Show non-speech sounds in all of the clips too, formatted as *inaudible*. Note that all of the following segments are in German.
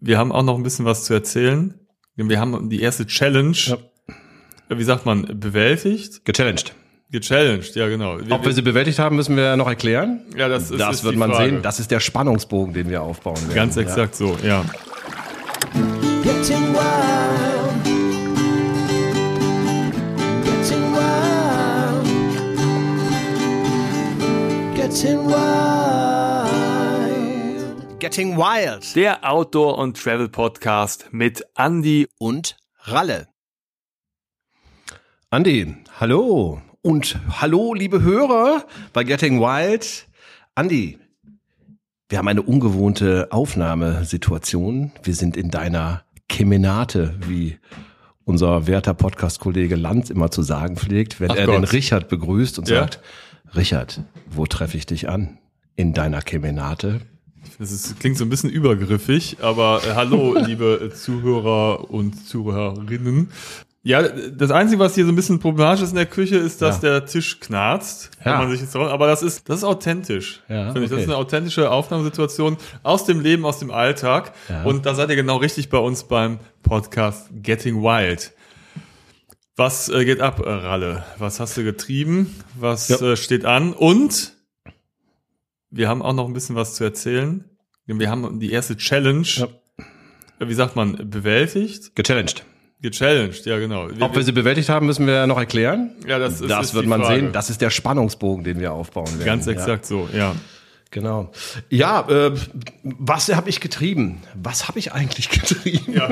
Wir haben auch noch ein bisschen was zu erzählen. Wir haben die erste Challenge, ja. wie sagt man, bewältigt? Gechallenged. Gechallenged, ja genau. Wir, Ob wir sie bewältigt haben, müssen wir noch erklären. Ja, das ist Das ist wird die man Frage. sehen. Das ist der Spannungsbogen, den wir aufbauen werden. Ganz exakt so, ja. Getting wild. Getting wild. Getting wild. Getting Wild. Der Outdoor- und Travel-Podcast mit Andy Und Ralle. Andi, hallo. Und hallo, liebe Hörer bei Getting Wild. Andi, wir haben eine ungewohnte Aufnahmesituation. Wir sind in deiner Kemenate, wie unser werter Podcast-Kollege Lanz immer zu sagen pflegt, wenn Ach er Gott. den Richard begrüßt und Ja? sagt, Richard, wo treffe ich dich an? In deiner Kemenate? Das ist, klingt so ein bisschen übergriffig, aber äh, hallo, *laughs* liebe Zuhörer und Zuhörerinnen. Ja, das Einzige, was hier so ein bisschen problematisch ist in der Küche, ist, dass Ja. der Tisch knarzt. Wenn Ja. man sich jetzt aber das ist, das ist authentisch. Ja, finde ich. Das okay. ist eine authentische Aufnahmesituation aus dem Leben, aus dem Alltag. Ja. Und da seid ihr genau richtig bei uns beim Podcast Getting Wild. Was äh, geht ab, Ralle? Was hast du getrieben? Was äh, steht an? Und wir haben auch noch ein bisschen was zu erzählen. Wir haben die erste Challenge, Ja. wie sagt man, bewältigt? Gechallenged. Gechallenged, ja genau. Wir, Ob wir sie bewältigt haben, müssen wir noch erklären. ja, das, ist, Das ist wird man Frage. sehen. Das ist der Spannungsbogen, den wir aufbauen werden. Ganz Ja. exakt so, ja. Genau. Ja, äh, was habe ich getrieben? Was habe ich eigentlich *laughs* getrieben Ja.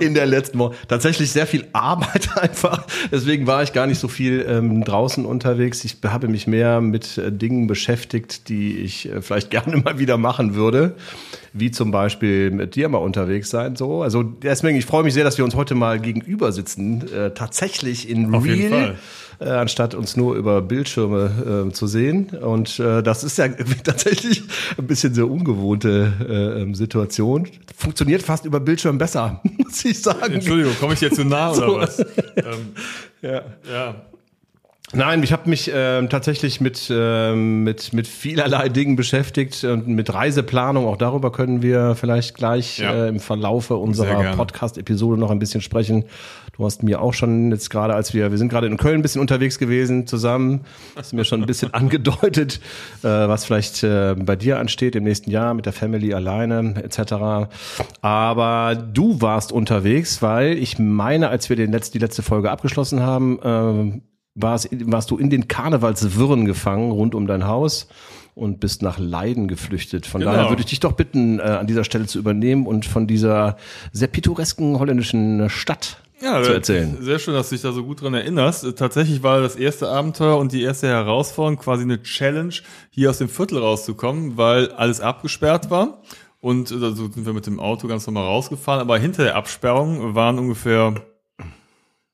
in der letzten Woche? Tatsächlich sehr viel Arbeit *laughs* einfach. Deswegen war ich gar nicht so viel ähm, draußen unterwegs. Ich habe mich mehr mit äh, Dingen beschäftigt, die ich äh, vielleicht *laughs* gerne mal wieder machen würde. Wie zum Beispiel mit dir mal unterwegs sein. So, also deswegen, ich freue mich sehr, dass wir uns heute mal gegenüber sitzen. Äh, tatsächlich in Auf jeden Real Fall. Äh, anstatt uns nur über Bildschirme äh, zu sehen. Und äh, das ist ja *laughs* tatsächlich ein bisschen so ungewohnte äh, ähm, Situation. Funktioniert fast über Bildschirm besser, *laughs* muss ich sagen. Entschuldigung, komme ich dir zu nah *laughs* oder So. was? ähm, Ja. ja. Nein, ich habe mich ähm, tatsächlich mit, ähm, mit, mit vielerlei Dingen beschäftigt und mit Reiseplanung. Auch darüber können wir vielleicht gleich Ja. äh, im Verlaufe Sehr unserer. Podcast-Episode noch ein bisschen sprechen. Du hast mir auch schon jetzt gerade, als wir, wir sind gerade in Köln ein bisschen unterwegs gewesen zusammen, hast mir schon ein bisschen *laughs* angedeutet, äh, was vielleicht äh, bei dir ansteht im nächsten Jahr mit der Family alleine etc. Aber du warst unterwegs, weil ich meine, als wir den letzt, die letzte Folge abgeschlossen haben, ähm, warst, warst du in den Karnevalswirren gefangen rund um dein Haus und bist nach Leiden geflüchtet. Von Genau. daher würde ich dich doch bitten, äh, an dieser Stelle zu übernehmen und von dieser sehr pittoresken holländischen Stadt Ja, zu erzählen. Sehr schön, dass du dich da so gut dran erinnerst. Äh, Tatsächlich war das erste Abenteuer und die erste Herausforderung quasi eine Challenge, hier aus dem Viertel rauszukommen, weil alles abgesperrt war. Und äh, so sind wir mit dem Auto ganz normal rausgefahren. Aber hinter der Absperrung waren ungefähr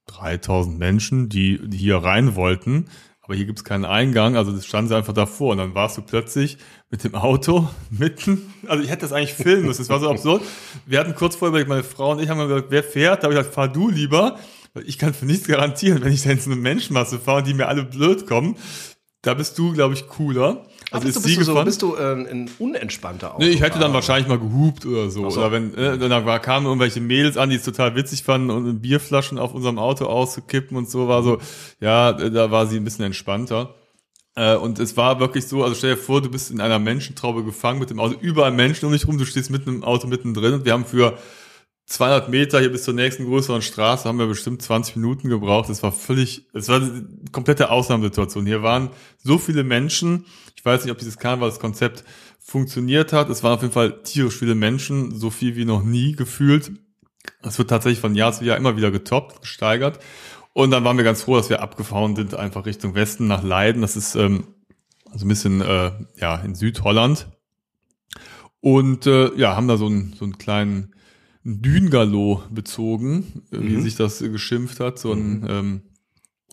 3000 Menschen, die, die hier rein wollten. Aber hier gibt's keinen Eingang, also das standen sie einfach davor. Und dann warst du plötzlich mit dem Auto *laughs* mitten, also ich hätte das eigentlich filmen müssen, das war so *laughs* absurd. Wir hatten kurz vorher überlegt, meine Frau und ich haben gesagt, wer fährt? Da habe ich gesagt, fahr du lieber, weil ich kann für nichts garantieren, wenn ich da in so eine Menschenmasse fahre und die mir alle blöd kommen. Da bist du, glaube ich, cooler. Also bist, ist du, sie bist, du so, bist du ähm, ein unentspannter Auto? Nee, ich hätte dann wahrscheinlich mal gehupt oder so. so. Oder wenn, äh, dann kamen irgendwelche Mädels an, die es total witzig fanden und Bierflaschen auf unserem Auto auszukippen und so war so, ja, äh, da war sie ein bisschen entspannter. Äh, Und es war wirklich so, also stell dir vor, du bist in einer Menschentraube gefangen mit dem Auto, überall Menschen um dich rum, du stehst mitten im Auto mittendrin und wir haben für 200 Meter hier bis zur nächsten größeren Straße haben wir bestimmt 20 Minuten gebraucht. Das war völlig, es war eine komplette Ausnahmesituation. Hier waren so viele Menschen. Ich weiß nicht, ob dieses Karnevalskonzept funktioniert hat. Es waren auf jeden Fall tierisch viele Menschen, so viel wie noch nie gefühlt. Das wird tatsächlich von Jahr zu Jahr immer wieder getoppt, gesteigert. Und dann waren wir ganz froh, dass wir abgefahren sind, einfach Richtung Westen nach Leiden. Das ist ähm, also ein bisschen äh, ja in Südholland. Und äh, ja, haben da so einen, so einen kleinen Dünengalo bezogen, äh, wie sich das geschimpft hat, so ein, ähm,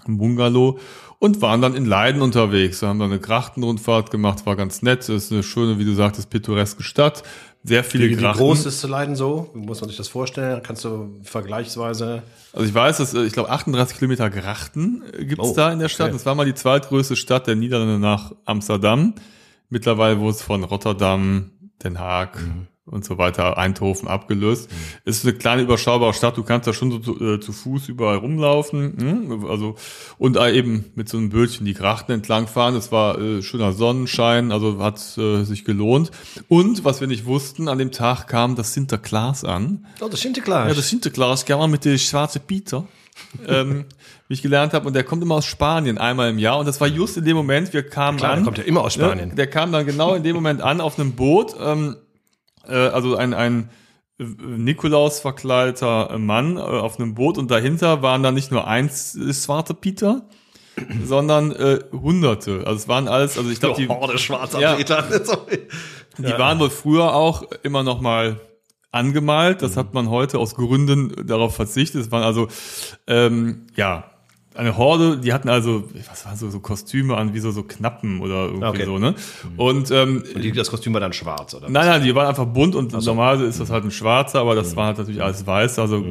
ein Bungalow und waren dann in Leiden unterwegs. Wir haben dann eine Krachtenrundfahrt gemacht, war ganz nett. Es ist eine schöne, wie du sagtest, pittoreske Stadt. Sehr viele Wie, wie Grachten. groß ist zu Leiden so? Wie muss man sich das vorstellen? Kannst du vergleichsweise. Also ich weiß, dass äh, ich glaube 38 Kilometer Grachten äh, gibt's Oh, da in der Stadt. okay. Das war mal die zweitgrößte Stadt der Niederlande nach Amsterdam. Mittlerweile wurde es von Rotterdam, Den Haag, und so weiter, Eindhoven abgelöst. Ist eine kleine überschaubare Stadt, du kannst da schon so zu, äh, zu Fuß überall rumlaufen, hm? also und äh, eben mit so einem Bötchen die Grachten entlang fahren. Es war äh, schöner Sonnenschein, also hat äh, sich gelohnt. Und was wir nicht wussten, an dem Tag kam das Sinterklaas an. Oh, das Sinterklaas. Ja, das Sinterklaas kam mit der schwarze Peter. ähm, wie ich gelernt habe, und der kommt immer aus Spanien einmal im Jahr. Und das war just in dem Moment, wir kamen Klar, an. der kommt ja immer aus Spanien. Ne, der kam dann genau in dem Moment an auf einem Boot. Ähm, äh, also ein, ein Nikolaus verkleideter Mann äh, auf einem Boot und dahinter waren dann nicht nur eins äh, Svarte Peter, *clears throat* sondern äh, Hunderte. Also es waren alles, also ich glaube, die, Horde schwarzer Ja. Peter. *laughs* Die waren wohl früher auch immer noch mal angemalt. Mhm. Das hat man heute aus Gründen darauf verzichtet. Es waren also ähm, ja eine Horde. Die hatten also was waren so so Kostüme an wie so so Knappen oder irgendwie Okay. so ne. Und ähm, Und die, das Kostüm war dann schwarz, oder? Nein, nein, die waren einfach bunt und normal ist das halt ein schwarzer, aber das war halt natürlich alles weiß. Also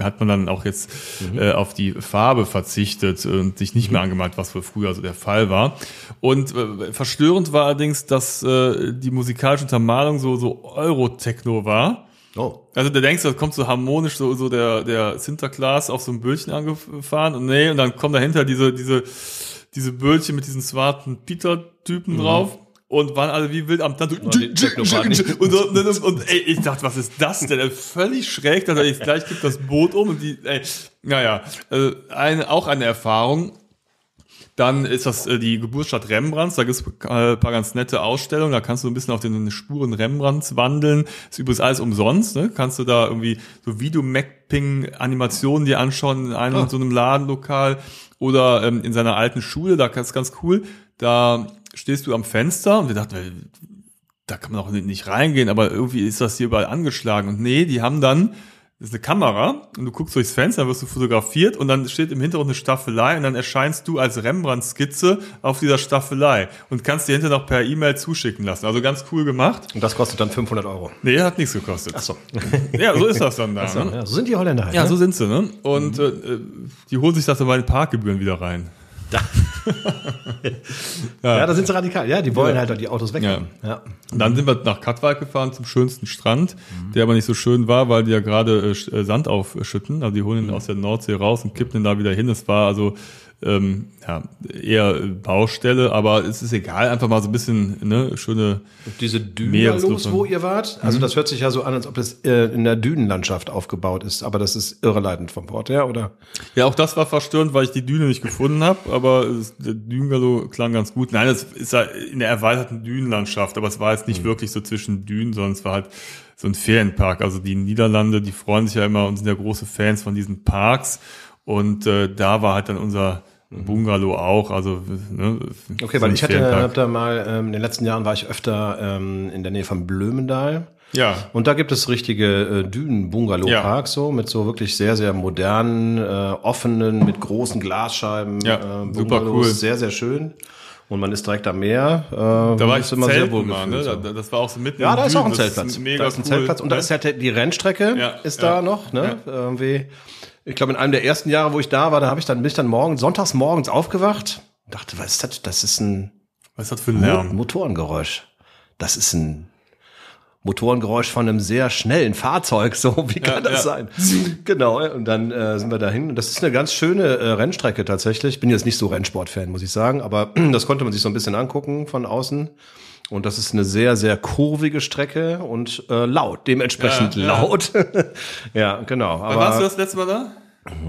hat man dann auch jetzt äh, auf die Farbe verzichtet und sich nicht mehr angemalt, was wohl früher so der Fall war. Und äh, verstörend war allerdings, dass äh, die musikalische Untermalung so, so Euro-Techno war. Oh. Also du denkst, da kommt so harmonisch so, so der, der Sinterklaas auf so ein Böllchen angefahren und nee, und dann kommen dahinter diese, diese, diese Böllchen mit diesen smarten Peter-Typen drauf und waren alle wie wild am Tanzen. die Techno-Party. Und, so, und, und ey, ich dachte, was ist das denn? Völlig schräg, dass er jetzt gleich gibt das Boot um und die, ey, naja, äh, eine, auch eine Erfahrung. Dann ist das äh, die Geburtsstadt Rembrandts. Da gibt es äh, ein paar ganz nette Ausstellungen. Da kannst du ein bisschen auf den Spuren Rembrandts wandeln. Ist übrigens alles umsonst. Ne? Kannst du da irgendwie so Videomapping-Animationen dir anschauen in einem Ah. so einem Ladenlokal oder ähm, in seiner alten Schule. Da ist ganz cool. Da stehst du am Fenster und wir dachten, äh, da kann man auch nicht reingehen, aber irgendwie ist das hier überall angeschlagen. Und nee, die haben dann, ist eine Kamera und du guckst durchs Fenster, dann wirst du fotografiert und dann steht im Hintergrund eine Staffelei und dann erscheinst du als Rembrandt-Skizze auf dieser Staffelei und kannst dir hinterher noch per E-Mail zuschicken lassen. Also ganz cool gemacht. Und das kostet dann 500 Euro. Nee, hat nichts gekostet. Achso. Ja, so ist das dann da. ne? Ja, so sind die Holländer halt. Ja, ne? so sind sie, ne? Und äh, äh, die holen sich das dann bei den Parkgebühren wieder rein. Ja, da sind sie radikal. Ja, die wollen halt auch die Autos weg. Ja. ja. Und dann sind wir nach Katwijk gefahren zum schönsten Strand, der aber nicht so schön war, weil die ja gerade äh, äh, Sand aufschütten. Also die holen ihn aus der Nordsee raus und kippen ihn da wieder hin. Es war also ähm, ja, eher Baustelle, aber es ist egal, einfach mal so ein bisschen ne, schöne. Diese Meeresluft. Dünen, wo ihr wart, also das hört sich ja so an, als ob das äh, in der Dünenlandschaft aufgebaut ist, aber das ist irreleitend vom Port her, oder? Ja, auch das war verstörend, weil ich die Düne nicht gefunden habe, aber es, der Dünengalo klang ganz gut. Nein, es ist ja in der erweiterten Dünenlandschaft, aber es war jetzt nicht wirklich so zwischen Dünen, sondern es war halt so ein Ferienpark. Also die Niederlande, die freuen sich ja immer und sind ja große Fans von diesen Parks. Und äh, da war halt dann unser Bungalow auch. Also ne, Okay, weil ich hatte hab da mal, ähm, in den letzten Jahren war ich öfter ähm, in der Nähe von Blömendal. ja, Und da gibt es richtige äh, Dünen-Bungalow-Parks, so mit so wirklich sehr, sehr modernen, äh, offenen, mit großen Glasscheiben. Ja, äh, super cool. Sehr, sehr schön. Und man ist direkt am Meer. Äh, da war ich ist immer sehr wohl mal, ne? so. da- Das war auch so mitten Ja, da ist auch ein Zeltplatz. Mega da ist ein cool. Zeltplatz. Und da ist halt die Rennstrecke, Ja, ist ja. da noch, ne? Irgendwie. Ich glaube, in einem der ersten Jahre, wo ich da war, da habe ich dann, bin ich dann morgen, sonntags morgens aufgewacht und dachte, was ist das? Das ist ein Was ist das für ein Lärm? Motorengeräusch. Das ist ein Motorengeräusch von einem sehr schnellen Fahrzeug. *laughs* So, wie kann Ja, das ja. sein? Genau. Und dann äh, sind wir dahin. Und das ist eine ganz schöne äh, Rennstrecke tatsächlich. Ich bin jetzt nicht so Rennsportfan, muss ich sagen, aber *clears throat* das konnte man sich so ein bisschen angucken von außen. Und das ist eine sehr, sehr kurvige Strecke und äh, laut, dementsprechend Ja, laut. *laughs* ja, genau. Wann warst du Aber das letzte Mal da?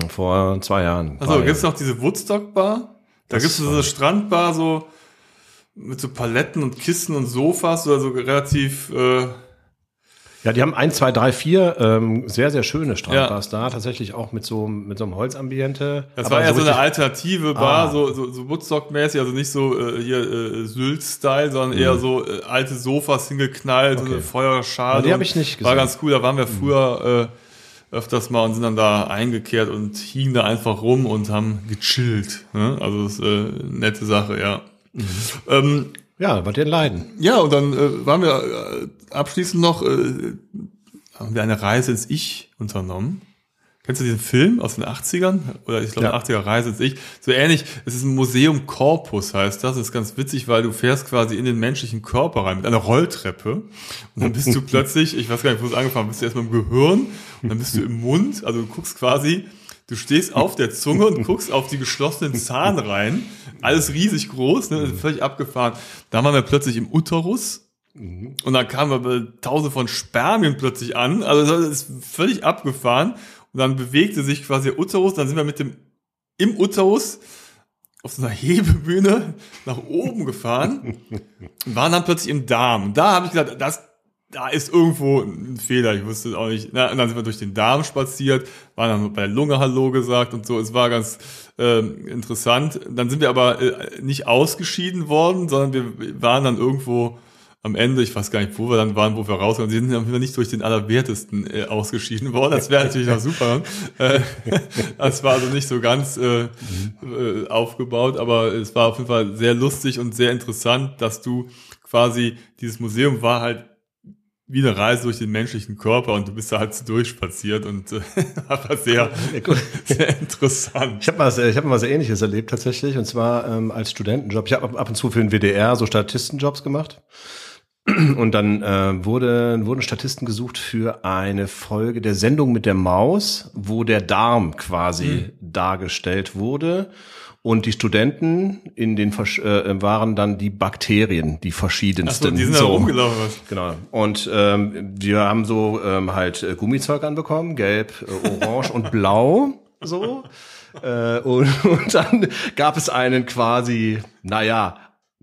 vor zwei Jahren. Also gibt's ja. noch diese Woodstock-Bar? Da Das gibt's so eine Strandbar, so mit so Paletten und Kissen und Sofas, also relativ, äh, Ja, die haben eins, zwei, drei, vier ähm, sehr, sehr schöne Strandbars da. Tatsächlich auch mit so, mit so einem Holzambiente. das Aber war ja so, eine richtig- alternative Bar, Ah. so, so, so Woodstock-mäßig, also nicht so äh, hier äh, Sylt-Style, sondern eher so äh, alte Sofas hingeknallt, so Mhm. Okay. eine Feuerschale. Die hab und ich nicht War gesehen. Mhm. ganz cool, da waren wir früher äh, öfters mal und sind dann da eingekehrt und hingen da einfach rum und haben gechillt. Ne? Also das ist äh, eine nette Sache, ja. Mhm. Ähm, Ja, was dir leiden. Ja, und dann äh, waren wir äh, abschließend noch, äh, haben wir eine Reise ins Ich unternommen. Kennst du diesen Film aus den 80ern? Oder ich glaube, Ja. 80er Reise ist ich. So ähnlich, es ist ein Museum Corpus, heißt das. Das ist ganz witzig, weil du fährst quasi in den menschlichen Körper rein mit einer Rolltreppe. Und dann bist du *laughs* plötzlich, ich weiß gar nicht, wo es angefangen bist du erstmal im Gehirn und dann bist du im Mund. Also du guckst quasi, du stehst *laughs* auf der Zunge und guckst auf die geschlossenen Zahnreihen. Alles riesig groß, ne? völlig abgefahren. Dann waren wir plötzlich im Uterus. Und dann kamen aber tausende von Spermien plötzlich an. Also das ist völlig abgefahren. Und dann bewegte sich quasi der Uterus. Dann sind wir mit dem im Uterus auf so einer *laughs* Hebebühne nach oben gefahren *laughs* und waren dann plötzlich im Darm. Und da habe ich gesagt, das, da ist irgendwo ein Fehler. Ich wusste auch nicht. Na, und dann sind wir durch den Darm spaziert, waren dann bei der Lunge Hallo gesagt und so. Es war ganz ähm, interessant. Dann sind wir aber äh, nicht ausgeschieden worden, sondern wir waren dann irgendwo am Ende, ich weiß gar nicht, wo wir dann waren, wo wir rauskommen, sie sind dann nicht durch den Allerwertesten äh, ausgeschieden worden. Das wäre natürlich noch super. Äh, *laughs* das war also nicht so ganz äh, äh, aufgebaut, aber es war auf jeden Fall sehr lustig und sehr interessant, dass du quasi, dieses Museum war halt wie eine Reise durch den menschlichen Körper und du bist da halt so durchspaziert und äh, *laughs* war sehr, sehr interessant. Ich habe was, ich habe mal was Ähnliches erlebt tatsächlich, und zwar ähm, als Studentenjob. Ich habe ab, ab und zu für den WDR so Statistenjobs gemacht. *clears throat* Und dann äh, wurde, wurden Statisten gesucht für eine Folge der Sendung mit der Maus, wo der Darm quasi dargestellt wurde. Und die Studenten in den äh, waren dann die Bakterien, die verschiedensten. Achso, die sind da rumgelaufen. Was. Genau. Und ähm, wir haben so ähm, halt äh, Gummizeug anbekommen, gelb, äh, orange und blau, so. Äh, und, *laughs* und dann gab es einen quasi, naja,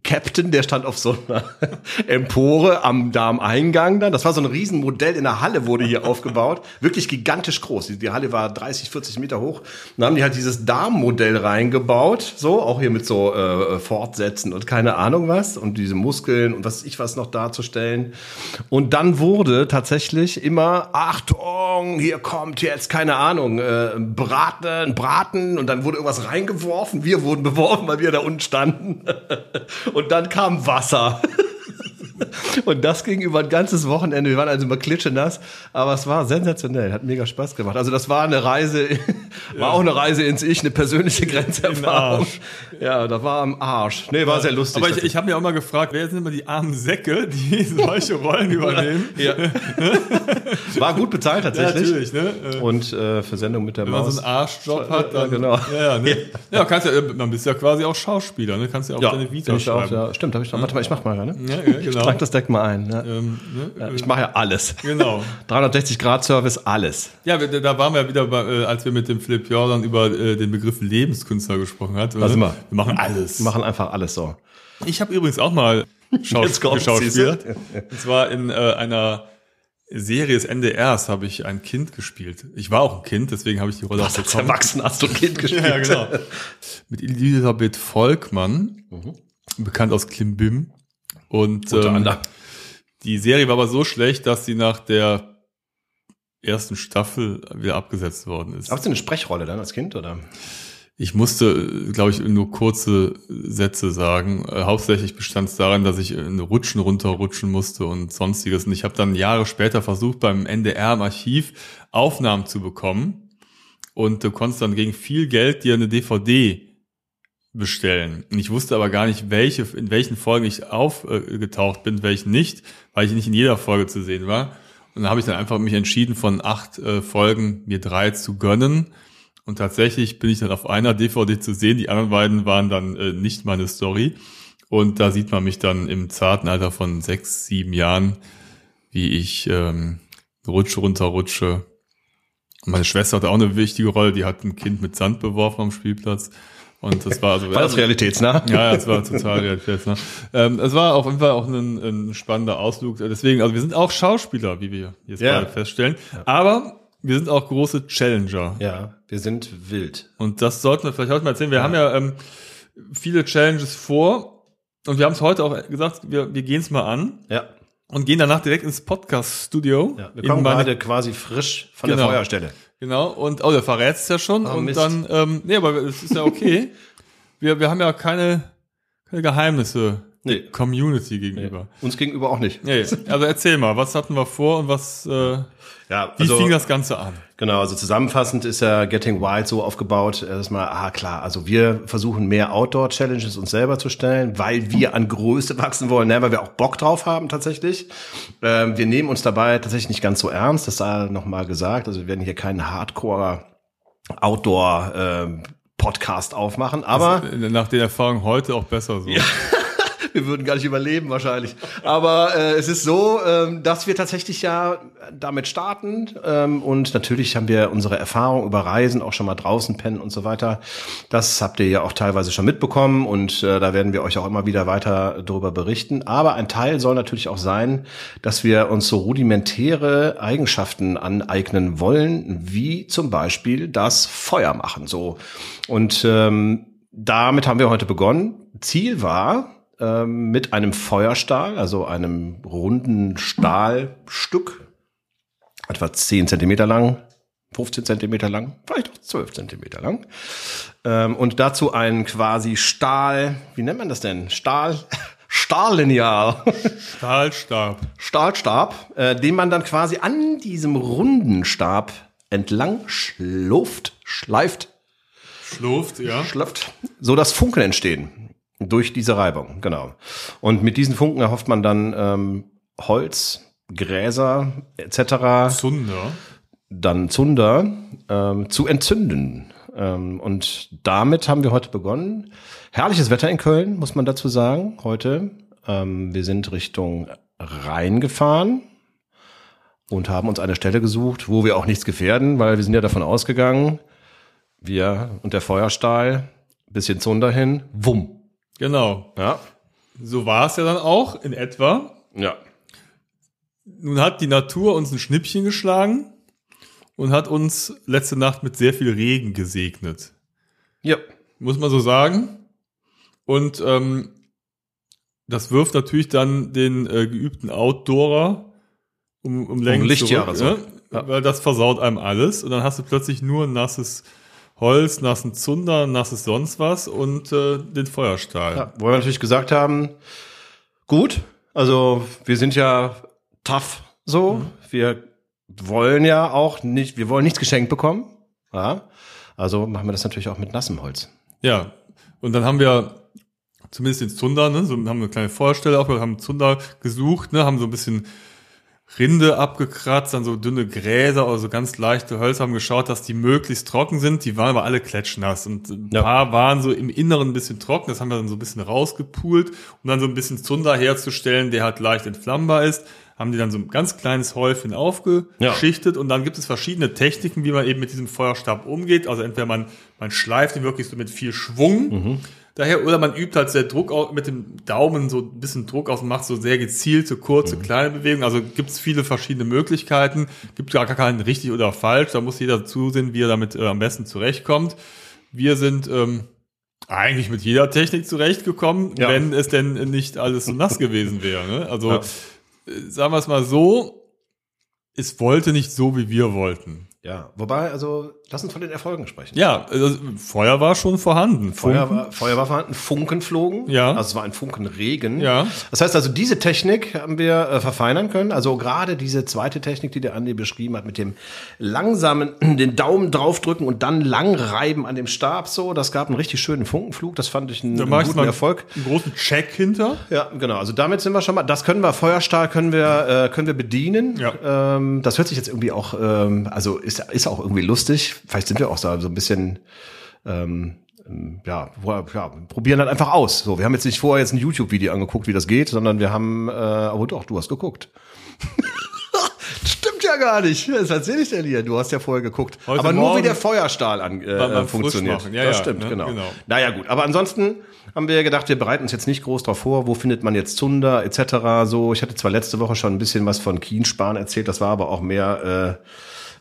Captain, der stand auf so einer *laughs* Empore am Darmeingang dann. Das war so ein Riesenmodell in der Halle wurde hier aufgebaut. Wirklich gigantisch groß. Die, Halle war 30, 40 Meter hoch. Dann haben die halt dieses Darmmodell reingebaut. So, auch hier mit so äh, Fortsätzen und keine Ahnung was. Und diese Muskeln und was ich was noch darzustellen. Und dann wurde tatsächlich immer, Achtung, hier kommt jetzt, keine Ahnung, äh, Braten, Braten. Und dann wurde irgendwas reingeworfen. Wir wurden beworfen, weil wir da unten standen. *laughs* Und dann kam Wasser. Und das ging über ein ganzes Wochenende. Wir waren also immer klitschenass, aber es war sensationell, hat mega Spaß gemacht. Also das war eine Reise, *laughs* war auch eine Reise ins Ich, eine persönliche Grenzerfahrung. Ja, da war am Arsch. Nee, war sehr lustig. Aber ich, ich habe mir auch mal gefragt, wer sind immer die armen Säcke, die *laughs* solche Rollen *laughs* übernehmen? ja. *laughs* war gut bezahlt tatsächlich. ne? Äh, Und äh, für Sendung mit der wenn man Maus. so einen Arschjob hat, Ja, dann genau. ja, ja, ne? ja, kannst ja, man bist ja quasi auch Schauspieler, ne? Kannst ja auch deine Vita ich auch, schreiben. ja. Stimmt, habe ich noch. Warte mal, ich mach mal, ja, ne? Ja, ja, Ich genau. trag das Deck mal ein. Ja. Ähm, ne? Ja, ich mache ja alles. Genau. 360 Grad Service, alles. Ja, da waren wir wieder, bei, äh, als wir mit dem Philipp Jordan über äh, den Begriff Lebenskünstler gesprochen hatten. Was ne? Wir machen alles. Wir machen einfach alles so. Ich habe übrigens auch mal Schaus geschauspielt. Und zwar in äh, einer Serie des NDRs habe ich ein Kind gespielt. Ich war auch ein Kind, deswegen habe ich die Rolle auch Was als bekommen. Erwachsener hast du ein Kind *laughs* gespielt? Ja, genau. Mit Elisabeth Volkmann, bekannt aus Klimbim. Und Unter ähm, anderem. die Serie war aber so schlecht, dass sie nach der ersten Staffel wieder abgesetzt worden ist. Hast du eine Sprechrolle dann als Kind oder? Ich musste, glaube ich, nur kurze Sätze sagen. Äh, hauptsächlich bestand es daran, dass ich in Rutschen runterrutschen musste und sonstiges. Und ich habe dann Jahre später versucht, beim NDR im Archiv Aufnahmen zu bekommen. Und du konntest dann gegen viel Geld dir eine DVD bestellen. Und ich wusste aber gar nicht, welche, in welchen Folgen ich aufgetaucht bin, welchen nicht, weil ich nicht in jeder Folge zu sehen war. Und dann habe ich dann einfach mich entschieden, von acht äh, Folgen mir drei zu gönnen. Und tatsächlich bin ich dann auf einer DVD zu sehen. Die anderen beiden waren dann äh, nicht meine Story. Und da sieht man mich dann im zarten Alter von sechs, sieben Jahren, wie ich ähm, rutsche, runterrutsche. Und meine Schwester hatte auch eine wichtige Rolle. Die hat ein Kind mit Sand beworfen am Spielplatz. Und das war also War das realitätsnah? ja, ja, es war total realitätsnah. Ähm, es war auf jeden Fall auch ein, ein spannender Ausflug. Deswegen, also wir sind auch Schauspieler, wie wir jetzt Ja. gerade feststellen. Aber wir sind auch große Challenger. Ja, wir sind wild. Und das sollten wir vielleicht heute mal erzählen. Wir haben ja ähm, viele Challenges vor. Und wir haben es heute auch gesagt, wir, wir gehen es mal an Ja. und gehen danach direkt ins Podcast-Studio. ja. Wir kommen gerade quasi frisch von Genau. der Feuerstelle. Genau, und oh, der verrät es ja schon. Ah, und Mist. dann, ähm, nee, aber es ist ja okay. *laughs* wir, wir haben ja keine, keine Geheimnisse Nee. Community gegenüber. Uns gegenüber auch nicht. Nee. Also erzähl mal, was hatten wir vor und was, äh, Ja, wie fing das Ganze an? Genau, also zusammenfassend ist ja Getting Wild so aufgebaut, erstmal, ah klar, also wir versuchen mehr Outdoor-Challenges uns selber zu stellen, weil wir an Größe wachsen wollen, ne, weil wir auch Bock drauf haben tatsächlich. Ähm, wir nehmen uns dabei tatsächlich nicht ganz so ernst, das sei nochmal gesagt, also wir werden hier keinen Hardcore Outdoor ähm, Podcast aufmachen, aber Nach den Erfahrungen heute auch besser so. Wir würden gar nicht überleben wahrscheinlich. Aber äh, es ist so, ähm, dass wir tatsächlich ja damit starten ähm, und natürlich haben wir unsere Erfahrung über Reisen, auch schon mal draußen pennen und so weiter. Das habt ihr ja auch teilweise schon mitbekommen und äh, da werden wir euch auch immer wieder weiter darüber berichten. Aber ein Teil soll natürlich auch sein, dass wir uns so rudimentäre Eigenschaften aneignen wollen, wie zum Beispiel das Feuer machen. So und ähm, damit haben wir heute begonnen. Ziel war, ähm, mit einem Feuerstahl, also einem runden Stahlstück, etwa 10 Zentimeter lang, 15 Zentimeter lang, vielleicht auch 12 Zentimeter lang. Ähm, und dazu einen quasi Stahl, wie nennt man das denn? Stahl, *laughs* Stahllineal. Stahlstab. Stahlstab, äh, den man dann quasi an diesem runden Stab entlang schluft, schleift, Schluft, ja. schlöpft, so dass Funken entstehen durch diese Reibung, genau. Und mit diesen Funken erhofft man dann ähm, Holz, Gräser etc., Zunder. dann Zunder ähm, zu entzünden. Ähm, und damit haben wir heute begonnen. Herrliches Wetter in Köln, muss man dazu sagen, heute. Ähm, wir sind Richtung Rhein gefahren und haben uns eine Stelle gesucht, wo wir auch nichts gefährden, weil wir sind ja davon ausgegangen, wir und der Feuerstahl, bisschen Zunder hin, wumm. Genau. Ja. So war es ja dann auch in etwa. Ja. Nun hat die Natur uns ein Schnippchen geschlagen und hat uns letzte Nacht mit sehr viel Regen gesegnet. Ja. Muss man so sagen. Und ähm, das wirft natürlich dann den äh, geübten Outdoorer um, um Längen Lichtjahre zurück, so. ne? weil das versaut einem alles. Und dann hast du plötzlich nur nasses Holz, nassen Zunder, nasses sonst was und äh, den Feuerstahl. Ja, wo wir natürlich gesagt haben, gut, also wir sind ja tough so, wir wollen ja auch nicht, wir wollen nichts geschenkt bekommen, ja, also machen wir das natürlich auch mit nassem Holz. Ja, und dann haben wir zumindest den Zunder, ne, so haben eine kleine Feuerstelle aufgebaut, haben Zunder gesucht, ne, haben so ein bisschen Rinde abgekratzt, dann so dünne Gräser oder so ganz leichte Hölzer, haben geschaut, dass die möglichst trocken sind. Die waren aber alle klatschnass und ein Ja. paar waren so im Inneren ein bisschen trocken. Das haben wir dann so ein bisschen rausgepult, um dann so ein bisschen Zunder herzustellen, der halt leicht entflammbar ist. Haben die dann so ein ganz kleines Häufchen aufgeschichtet und dann gibt es verschiedene Techniken, wie man eben mit diesem Feuerstab umgeht. Also entweder man, man schleift ihn wirklich so mit viel Schwung daher oder man übt halt sehr Druck au- mit dem Daumen so ein bisschen Druck aus und macht so sehr gezielte, kurze, kleine Bewegungen. Also gibt es viele verschiedene Möglichkeiten. Gibt gar keinen richtig oder falsch. Da muss jeder zusehen, wie er damit äh, am besten zurechtkommt. Wir sind ähm, eigentlich mit jeder Technik zurechtgekommen, Ja. wenn es denn nicht alles so nass gewesen wäre. Ne? Also Ja. äh, sagen wir es mal so, es wollte nicht so, wie wir wollten. Ja, wobei, also lass uns von den Erfolgen sprechen. Ja, also, Feuer war schon vorhanden. Feuer war, Feuer war vorhanden, Funken flogen. Ja. Also es war ein Funkenregen. Ja. Das heißt also, diese Technik haben wir äh, verfeinern können. Also gerade diese zweite Technik, die der Andi beschrieben hat, mit dem langsamen, *clears throat* den Daumen draufdrücken und dann lang reiben an dem Stab so. Das gab einen richtig schönen Funkenflug. Das fand ich einen, einen guten Erfolg. einen großen Check hinter. Ja, genau. Also damit sind wir schon mal. Das können wir, Feuerstahl können wir, äh, können wir bedienen. Ja. Ähm, das hört sich jetzt irgendwie auch, ähm, also ist, ist auch irgendwie lustig. Vielleicht sind wir auch so, ein bisschen, ähm, ähm, ja, ja, probieren halt einfach aus. So, wir haben jetzt nicht vorher jetzt ein YouTube-Video angeguckt, wie das geht, sondern wir haben, äh, aber doch, du hast geguckt. *laughs* Stimmt ja gar nicht. Was erzähl ich denn hier? Du hast ja vorher geguckt. Heute aber nur wie der Feuerstahl an, äh, äh, funktioniert. Ja, das ja, stimmt, ne? genau. Genau. Naja, gut. Aber ansonsten haben wir gedacht, wir bereiten uns jetzt nicht groß drauf vor. Wo findet man jetzt Zunder etc. So, ich hatte zwar letzte Woche schon ein bisschen was von Kiensparen erzählt, das war aber auch mehr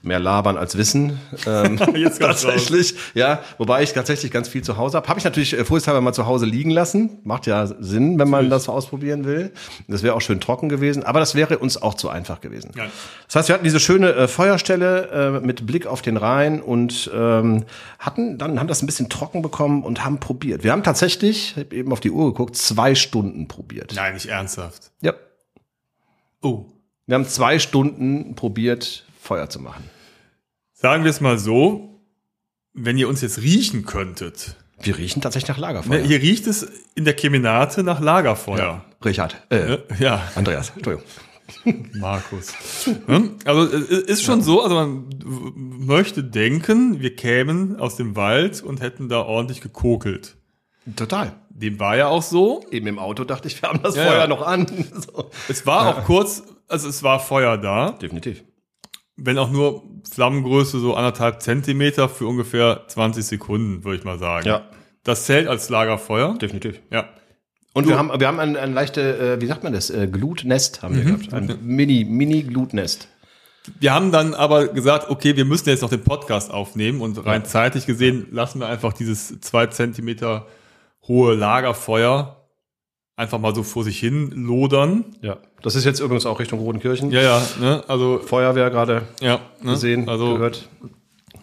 mehr labern als wissen. Ähm, *laughs* Jetzt tatsächlich, ja. Wobei ich tatsächlich ganz viel zu Hause habe. Habe ich natürlich äh, vorsichtshalber mal zu Hause liegen lassen. Macht ja Sinn, wenn man das ausprobieren will. Das wäre auch schön trocken gewesen. Aber das wäre uns auch zu einfach gewesen. Ja. Das heißt, wir hatten diese schöne äh, Feuerstelle äh, mit Blick auf den Rhein und ähm, hatten dann haben das ein bisschen trocken bekommen und haben probiert. Wir haben tatsächlich, ich hab eben auf die Uhr geguckt, zwei Stunden probiert. Nein, nicht ernsthaft. Ja. Oh. Wir haben zwei Stunden probiert, Feuer zu machen. Sagen wir es mal so, wenn ihr uns jetzt riechen könntet. Wir riechen tatsächlich nach Lagerfeuer. Ne, hier riecht es in der Kemenate nach Lagerfeuer. Richard, äh, Ja. ja. Andreas, Entschuldigung. *laughs* Markus. Ne? Also es ist schon so, also man möchte denken, wir kämen aus dem Wald und hätten da ordentlich gekokelt. Total. Dem war ja auch so. Eben im Auto dachte ich, wir haben das Ja, Feuer ja. noch an. So. Es war auch kurz, also es war Feuer da, Definitiv. Wenn auch nur Flammengröße so anderthalb Zentimeter für ungefähr 20 Sekunden, würde ich mal sagen. Ja. Das zählt als Lagerfeuer. Definitiv. Ja. Und wir haben, wir haben ein, ein leichte, äh, wie sagt man das, äh, Glutnest haben wir gehabt. Ein Mini, Mini-Glutnest. Wir haben dann aber gesagt, okay, wir müssen jetzt noch den Podcast aufnehmen und rein zeitlich gesehen lassen wir einfach dieses zwei Zentimeter hohe Lagerfeuer einfach mal so vor sich hin lodern. Ja. Das ist jetzt übrigens auch Richtung Rodenkirchen. Ja, ja, ne? Also, Feuerwehr gerade ja, ne? gesehen, also, gehört.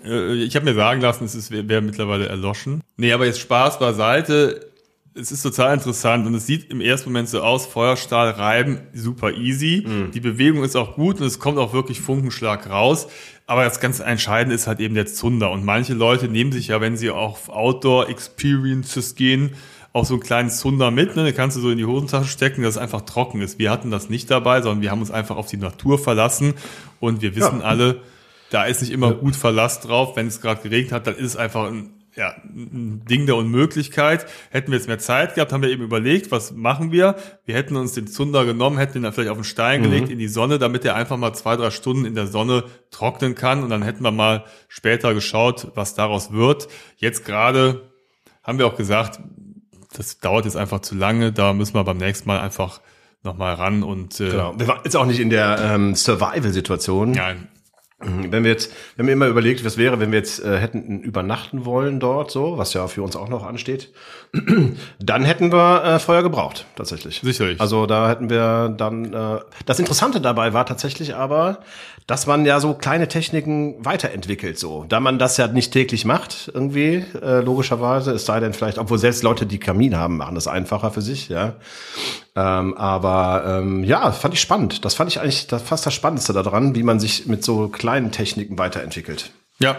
Äh, Ich habe mir sagen lassen, es ist wäre wär mittlerweile erloschen. Nee, aber jetzt Spaß beiseite. Es ist total interessant und es sieht im ersten Moment so aus, Feuerstahl reiben, super easy. Die Bewegung ist auch gut und es kommt auch wirklich Funkenschlag raus. Aber das ganz Entscheidende ist halt eben der Zunder. Und manche Leute nehmen sich ja, wenn sie auf Outdoor-Experiences gehen, auch so einen kleinen Zunder mit, ne? Den kannst du so in die Hosentasche stecken, dass es einfach trocken ist. Wir hatten das nicht dabei, sondern wir haben uns einfach auf die Natur verlassen und wir wissen Ja. alle, da ist nicht immer gut Verlass drauf. Wenn es gerade geregnet hat, dann ist es einfach ein, ja, ein Ding der Unmöglichkeit. Hätten wir jetzt mehr Zeit gehabt, haben wir eben überlegt, was machen wir? Wir hätten uns den Zunder genommen, hätten ihn dann vielleicht auf den Stein gelegt in die Sonne, damit er einfach mal zwei, drei Stunden in der Sonne trocknen kann. Und dann hätten wir mal später geschaut, was daraus wird. Jetzt gerade haben wir auch gesagt, das dauert jetzt einfach zu lange. Da müssen wir beim nächsten Mal einfach nochmal ran und äh, Genau. Wir waren jetzt auch nicht in der ähm, Survival-Situation. nein, Wenn wir jetzt, wir haben immer überlegt, was wäre, wenn wir jetzt äh, hätten übernachten wollen dort, so, was ja für uns auch noch ansteht, *clears throat* dann hätten wir äh, Feuer gebraucht, tatsächlich. Sicherlich. Also da hätten wir dann. Äh, das Interessante dabei war tatsächlich aber, dass man ja so kleine Techniken weiterentwickelt, so, da man das ja nicht täglich macht, irgendwie äh, logischerweise. Es sei denn vielleicht, obwohl selbst Leute, die Kamin haben, machen das einfacher für sich, ja. Ähm, aber ähm, ja, fand ich spannend. Das fand ich eigentlich das, fast das Spannendste daran, wie man sich mit so kleinen Techniken weiterentwickelt. Ja.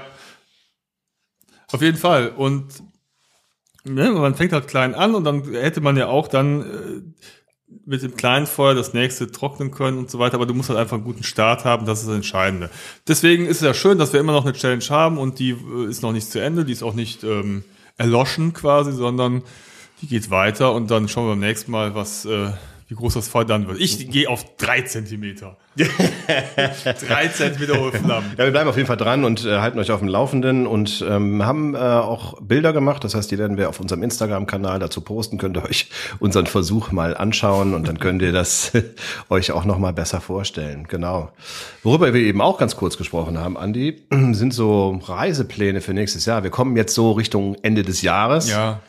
Auf jeden Fall. Und ne, man fängt halt klein an und dann hätte man ja auch dann äh, mit dem kleinen Feuer das nächste trocknen können und so weiter, aber du musst halt einfach einen guten Start haben, das ist das Entscheidende. Deswegen ist es ja schön, dass wir immer noch eine Challenge haben und die äh, ist noch nicht zu Ende, die ist auch nicht ähm, erloschen quasi, sondern die geht weiter und dann schauen wir beim nächsten Mal, was äh, wie groß das Feuer dann wird. Ich gehe auf drei Zentimeter. *laughs* drei Zentimeter hohe Flammen. Ja, wir bleiben auf jeden Fall dran und äh, halten euch auf dem Laufenden und ähm, haben äh, auch Bilder gemacht. Das heißt, die werden wir auf unserem Instagram-Kanal dazu posten. Könnt ihr euch unseren Versuch mal anschauen und dann könnt ihr das *laughs* euch auch noch mal besser vorstellen. Genau. Worüber wir eben auch ganz kurz gesprochen haben, Andi, *clears throat* sind so Reisepläne für nächstes Jahr. Wir kommen jetzt so Richtung Ende des Jahres. Ja,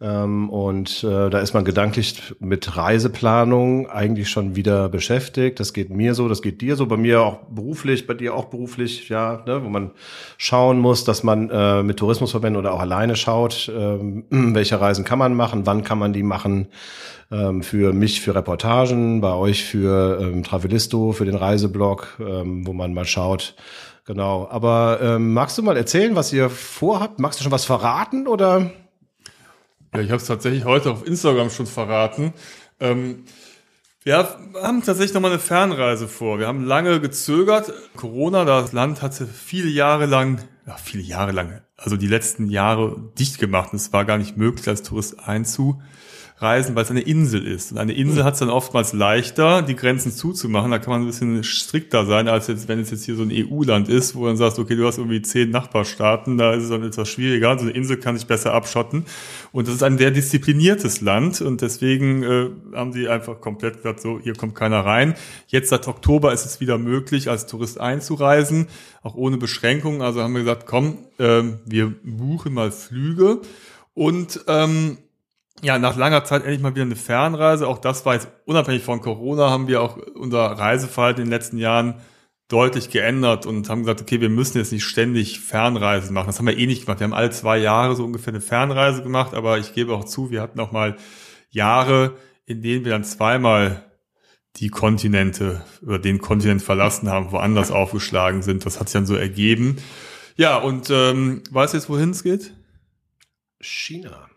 und äh, da ist man gedanklich mit Reiseplanung eigentlich schon wieder beschäftigt. Das geht mir so, das geht dir so, bei mir auch beruflich, bei dir auch beruflich, ja, ne, wo man schauen muss, dass man äh, mit Tourismusverbänden oder auch alleine schaut, ähm, *clears throat* welche Reisen kann man machen, wann kann man die machen. Ähm, für mich für Reportagen, bei euch für ähm, Travelisto, für den Reiseblog, ähm, wo man mal schaut. Genau. Aber ähm, magst du mal erzählen, was ihr vorhabt? Magst du schon was verraten oder? Ja, ich habe es tatsächlich heute auf Instagram schon verraten. Ähm, wir haben tatsächlich nochmal eine Fernreise vor. Wir haben lange gezögert. Corona, das Land hatte viele Jahre lang, ja, viele Jahre lang, also die letzten Jahre dicht gemacht. Es war gar nicht möglich, als Tourist einzureisen. Reisen, weil es eine Insel ist. Und eine Insel hat es dann oftmals leichter, die Grenzen zuzumachen. Da kann man ein bisschen strikter sein, als jetzt, wenn es jetzt hier so ein EU-Land ist, wo dann sagst, okay, du hast irgendwie zehn Nachbarstaaten, da ist es dann etwas schwieriger. So eine Insel kann sich besser abschotten. Und das ist ein sehr diszipliniertes Land und deswegen äh, haben sie einfach komplett gesagt, so, hier kommt keiner rein. Jetzt seit Oktober ist es wieder möglich, als Tourist einzureisen, auch ohne Beschränkungen. Also haben wir gesagt, komm, ähm, wir buchen mal Flüge und ähm, ja, nach langer Zeit endlich mal wieder eine Fernreise. Auch das war jetzt unabhängig von Corona, haben wir auch unser Reiseverhalten in den letzten Jahren deutlich geändert und haben gesagt, okay, wir müssen jetzt nicht ständig Fernreisen machen. Das haben wir eh nicht gemacht. Wir haben alle zwei Jahre so ungefähr eine Fernreise gemacht, aber ich gebe auch zu, wir hatten auch mal Jahre, in denen wir dann zweimal die Kontinente oder den Kontinent verlassen haben, woanders aufgeschlagen sind. Das hat sich dann so ergeben. Ja, und ähm, weißt du jetzt, wohin es geht? China.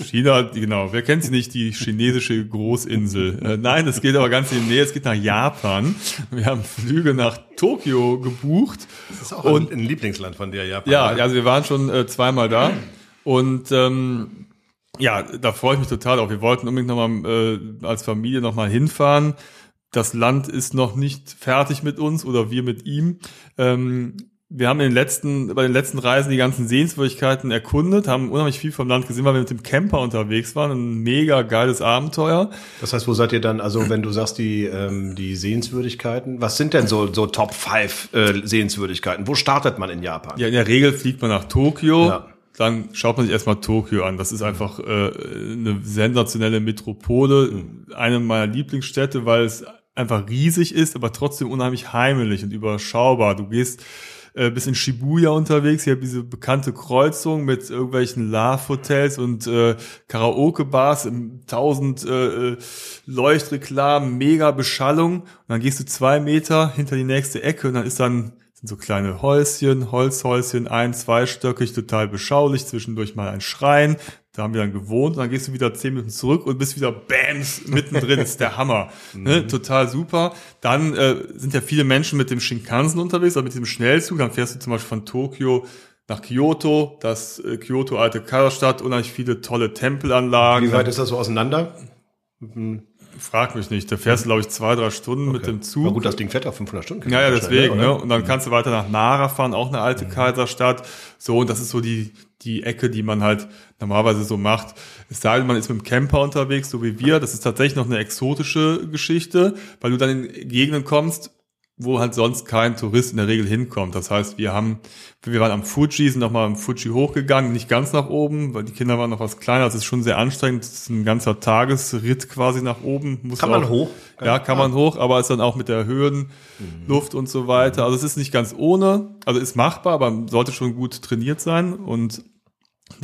China, genau. Wer kennt sie nicht, die chinesische Großinsel? Äh, nein, es geht aber ganz in die Nähe. Es geht nach Japan. Wir haben Flüge nach Tokio gebucht. Das ist auch Und- ein, ein Lieblingsland von dir, Japan. Ja, ne? also wir waren schon äh, zweimal da. Und ähm, ja, da freue ich mich total auf. Wir wollten unbedingt nochmal äh, als Familie nochmal hinfahren. Das Land ist noch nicht fertig mit uns oder wir mit ihm. Ähm, wir haben in den letzten, bei den letzten Reisen die ganzen Sehenswürdigkeiten erkundet, haben unheimlich viel vom Land gesehen, weil wir mit dem Camper unterwegs waren. Ein mega geiles Abenteuer. Das heißt, wo seid ihr dann, also wenn du sagst, die, ähm, die Sehenswürdigkeiten, was sind denn so, so Top 5 äh, Sehenswürdigkeiten? Wo startet man in Japan? Ja, in der Regel fliegt man nach Tokio. Ja. Dann schaut man sich erstmal Tokio an. Das ist einfach äh, eine sensationelle Metropole, eine meiner Lieblingsstädte, weil es einfach riesig ist, aber trotzdem unheimlich heimelig und überschaubar. Du gehst äh, bis in Shibuya unterwegs, hier diese bekannte Kreuzung mit irgendwelchen Love-Hotels und äh, Karaoke-Bars, im tausend äh, äh, Leuchtreklamen, mega Beschallung. Und dann gehst du zwei Meter hinter die nächste Ecke und dann ist dann sind so kleine Häuschen, Holzhäuschen, ein-, zweistöckig, total beschaulich, zwischendurch mal ein Schrein. Da haben wir dann gewohnt und dann gehst du wieder zehn Minuten zurück und bist wieder Bams mittendrin. ist der Hammer. *laughs* Ne? Total super. Dann äh, sind ja viele Menschen mit dem Shinkansen unterwegs, also mit dem Schnellzug. Dann fährst du zum Beispiel von Tokio nach Kyoto, das äh, Kyoto alte Kaiserstadt, unheimlich viele tolle Tempelanlagen. Wie weit ist das so auseinander? Frag mich nicht. Da fährst du, glaube ich, zwei, drei Stunden mit dem Zug. Na gut, das Ding fährt auf 500 Stunden. Ja, ja, deswegen, ne? Und dann kannst du weiter nach Nara fahren, auch eine alte Kaiserstadt. So, und das ist so die, die Ecke, die man halt normalerweise so macht. Es sei denn, man ist mit dem Camper unterwegs, so wie wir. Das ist tatsächlich noch eine exotische Geschichte, weil du dann in Gegenden kommst, wo halt sonst kein Tourist in der Regel hinkommt. Das heißt, wir haben, wir waren am Fuji, sind nochmal am Fuji hochgegangen, nicht ganz nach oben, weil die Kinder waren noch was kleiner. Das ist schon sehr anstrengend. Das ist ein ganzer Tagesritt quasi nach oben. Muss Kann man hoch? Ja, kann man hoch, aber ist dann auch mit der Höhenluft und so weiter. Also es ist nicht ganz ohne, also ist machbar, aber sollte schon gut trainiert sein und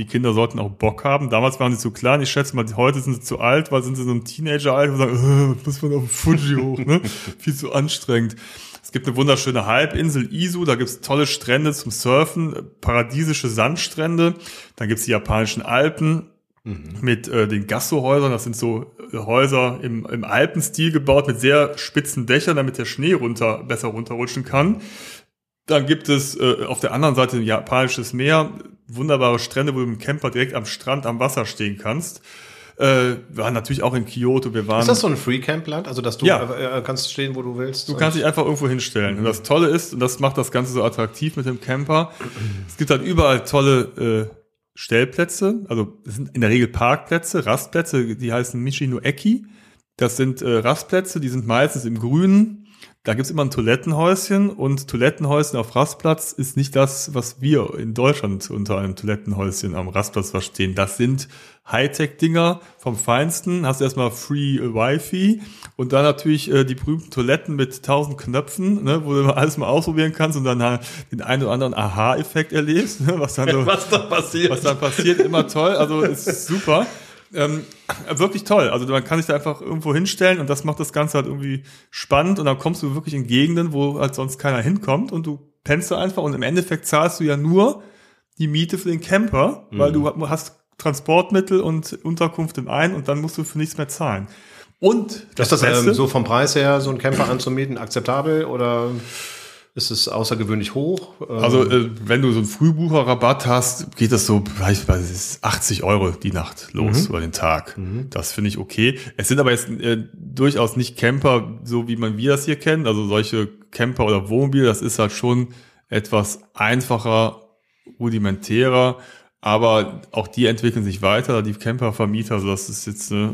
die Kinder sollten auch Bock haben. Damals waren sie zu klein. Ich schätze mal, heute sind sie zu alt, weil sind sie so ein Teenager-Alter und sagen, äh, muss man auf den Fuji hoch, ne? *laughs* Viel zu anstrengend. Es gibt eine wunderschöne Halbinsel Izu, da gibt's tolle Strände zum Surfen, paradiesische Sandstrände. Dann gibt's die japanischen Alpen, mit äh, den Gasso-Häusern. Das sind so äh, Häuser im, im Alpenstil gebaut mit sehr spitzen Dächern, damit der Schnee runter besser runterrutschen kann. Dann gibt es äh, auf der anderen Seite ein japanisches Meer, wunderbare Strände, wo du mit dem Camper direkt am Strand am Wasser stehen kannst. Äh, wir waren natürlich auch in Kyoto. Wir waren Ist das so ein Free-Camp-Land? Also, dass du Ja. äh, kannst stehen, wo du willst? Du kannst dich einfach irgendwo hinstellen. Und das Tolle ist, und das macht das Ganze so attraktiv mit dem Camper, es gibt halt überall tolle äh, Stellplätze, also es sind in der Regel Parkplätze, Rastplätze, die heißen Michino Eki. Das sind äh, Rastplätze, die sind meistens im Grünen. Da gibt's immer ein Toilettenhäuschen und Toilettenhäuschen auf Rastplatz ist nicht das, was wir in Deutschland unter einem Toilettenhäuschen am Rastplatz verstehen. Das sind Hightech-Dinger vom Feinsten. Hast erstmal Free Wi-Fi und dann natürlich äh, die berühmten Toiletten mit tausend Knöpfen, ne, wo du alles mal ausprobieren kannst und dann halt den einen oder anderen Aha-Effekt erlebst, ne, was dann *laughs* so, Was da passiert? was dann passiert, immer toll. Also ist super. Ähm, wirklich toll. Also man kann sich da einfach irgendwo hinstellen und das macht das Ganze halt irgendwie spannend und dann kommst du wirklich in Gegenden, wo halt sonst keiner hinkommt und du pennst da einfach und im Endeffekt zahlst du ja nur die Miete für den Camper, weil du hast Transportmittel und Unterkunft im einen und dann musst du für nichts mehr zahlen. Und ist das Beste- ähm, so vom Preis her, so ein Camper anzumieten, akzeptabel oder? Ist es außergewöhnlich hoch? Ähm, Also äh, wenn du so einen Frühbucherrabatt hast, geht das so, ich weiß, es ist 80 Euro die Nacht los Mhm. oder den Tag. Das finde ich okay. Es sind aber jetzt äh, durchaus nicht Camper, so wie man wir das hier kennen. Also solche Camper oder Wohnmobil, das ist halt schon etwas einfacher, rudimentärer. Aber auch die entwickeln sich weiter, die Campervermieter, so dass es jetzt äh,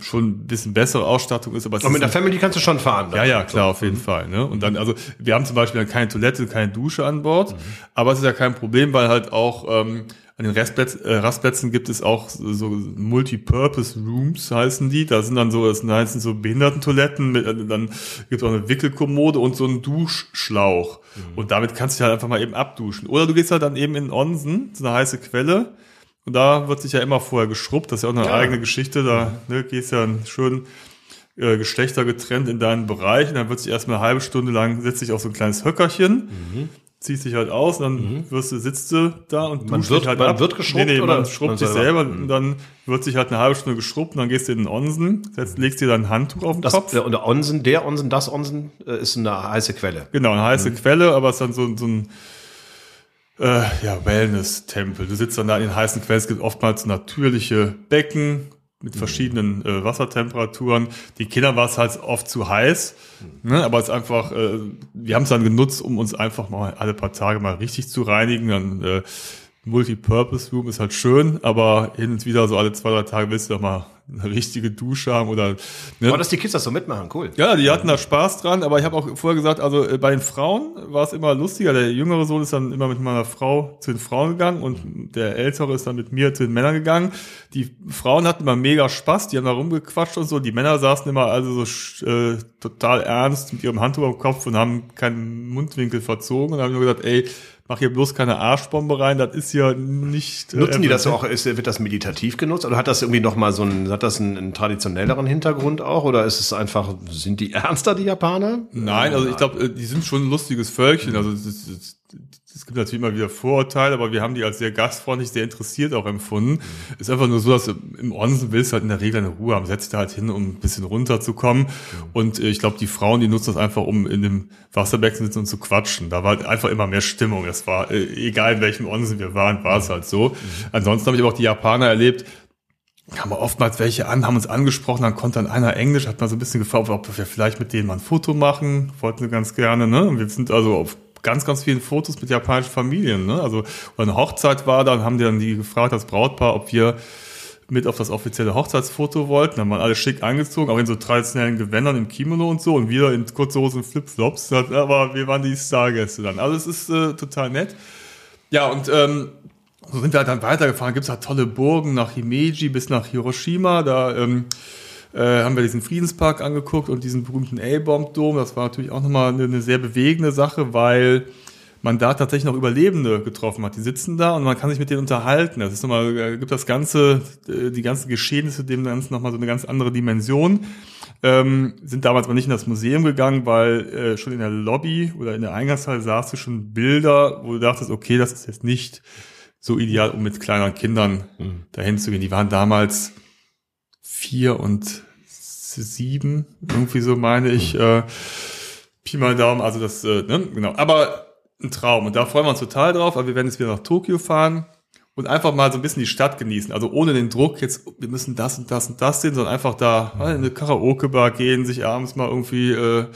schon ein bisschen bessere Ausstattung ist. Aber ist mit der Family kannst du schon fahren. ja, ja, klar, auf jeden Fall. Ne? Und dann, also wir haben zum Beispiel dann keine Toilette, keine Dusche an Bord, aber es ist ja kein Problem, weil halt auch ähm, an den Rastplätz, äh, Rastplätzen gibt es auch so so Multipurpose Rooms, heißen die. Da sind dann so, das heißen so Behindertentoiletten, mit, äh, dann gibt es auch eine Wickelkommode und so einen Duschschlauch. Und damit kannst du dich halt einfach mal eben abduschen. Oder du gehst halt dann eben in Onsen, so eine heiße Quelle, und da wird sich ja immer vorher geschrubbt, das ist ja auch eine eigene Geschichte, da ne, gehst ja schön äh, Geschlechter getrennt in deinen Bereich und dann wird sich erstmal eine halbe Stunde lang, setzt sich auf so ein kleines Höckerchen, ziehst dich halt aus und dann wirst du, sitzt du da und Man wird- halt man ab. wird geschrubbt Nee, nee, oder man schrubbt man sich selber? selber und dann wird sich halt eine halbe Stunde geschrubbt und dann gehst du in den Onsen, setzt, legst dir dann ein Handtuch auf den Das, Kopf. und der Onsen, der Onsen, das Onsen äh, ist eine heiße Quelle. Genau, eine Mhm. heiße Quelle, aber es ist dann so, so ein äh, ja, Wellness-Tempel. Du sitzt dann da in den heißen Quellen. Es gibt oftmals natürliche Becken mit Mhm. verschiedenen äh, Wassertemperaturen. Die Kinder war es halt oft zu heiß, Mhm. ne? aber es ist einfach, äh, wir haben es dann genutzt, um uns einfach mal alle paar Tage mal richtig zu reinigen. Dann äh, Multipurpose Room ist halt schön, aber hin und wieder so alle zwei, drei Tage willst du doch mal eine richtige Dusche haben oder ne? Aber dass die Kids das so mitmachen, cool. Ja, die hatten da Spaß dran, aber ich habe auch vorher gesagt, also äh, bei den Frauen war es immer lustiger. Der jüngere Sohn ist dann immer mit meiner Frau zu den Frauen gegangen und der ältere ist dann mit mir zu den Männern gegangen. Die Frauen hatten immer mega Spaß, die haben da rumgequatscht und so. Die Männer saßen immer also so äh, total ernst mit ihrem Handtuch am Kopf und haben keinen Mundwinkel verzogen und haben nur gesagt, ey, mach hier bloß keine Arschbombe rein, das ist ja nicht. äh, Nutzen die das auch, ist, wird das meditativ genutzt oder hat das irgendwie nochmal so einen, hat das einen, einen traditionelleren Hintergrund auch oder ist es einfach, sind die ernster, die Japaner? Nein, also ich glaube, die sind schon ein lustiges Völkchen. Also es, es, es, gibt natürlich immer wieder Vorurteile, aber wir haben die als sehr gastfreundlich, sehr interessiert auch empfunden. Ist einfach nur so, dass du im Onsen willst du halt in der Regel eine Ruhe haben. Setz dich da halt hin, um ein bisschen runterzukommen. Und äh, ich glaube, die Frauen, die nutzen das einfach, um in dem Wasserbecken zu sitzen und zu quatschen. Da war halt einfach immer mehr Stimmung. Das war, äh, egal in welchem Onsen wir waren, war es halt so. Ansonsten habe ich aber auch die Japaner erlebt, haben wir oftmals welche an, haben uns angesprochen, dann konnte dann einer Englisch, hat mal so ein bisschen gefragt, ob wir vielleicht mit denen mal ein Foto machen, wollten sie ganz gerne, ne? Und wir sind also auf ganz, ganz vielen Fotos mit japanischen Familien, ne? Also, wenn eine Hochzeit war, dann haben die dann die gefragt, das Brautpaar, ob wir mit auf das offizielle Hochzeitsfoto wollten. Dann waren alle schick angezogen, auch in so traditionellen Gewändern im Kimono und so und wieder in kurze Hosen Flipflops. *laughs* Aber wir waren die Stargäste dann. Also es ist äh, total nett. Ja, und ähm, so sind wir halt dann weitergefahren. Gibt es halt tolle Burgen nach Himeji bis nach Hiroshima. Da ähm, äh, haben wir diesen Friedenspark angeguckt und diesen berühmten A-Bomb-Dom. Das war natürlich auch nochmal eine, eine sehr bewegende Sache, weil man da tatsächlich noch Überlebende getroffen hat. Die sitzen da und man kann sich mit denen unterhalten. Das ist nochmal, äh, gibt das Ganze, äh, die ganzen Geschehnisse dem Ganzen nochmal so eine ganz andere Dimension. Ähm, sind damals aber nicht in das Museum gegangen, weil äh, schon in der Lobby oder in der Eingangshalle sahst du schon Bilder, wo du dachtest, okay, das ist jetzt nicht so ideal, um mit kleineren Kindern dahin zu gehen. Die waren damals vier und sieben, irgendwie so meine ich. Äh, Pi mal Daumen, also das, äh, ne, genau. Aber ein Traum. Und da freuen wir uns total drauf. Aber wir werden jetzt wieder nach Tokio fahren und einfach mal so ein bisschen die Stadt genießen. Also ohne den Druck, jetzt, wir müssen das und das und das sehen, sondern einfach da mal in eine Karaoke-Bar gehen, sich abends mal irgendwie äh,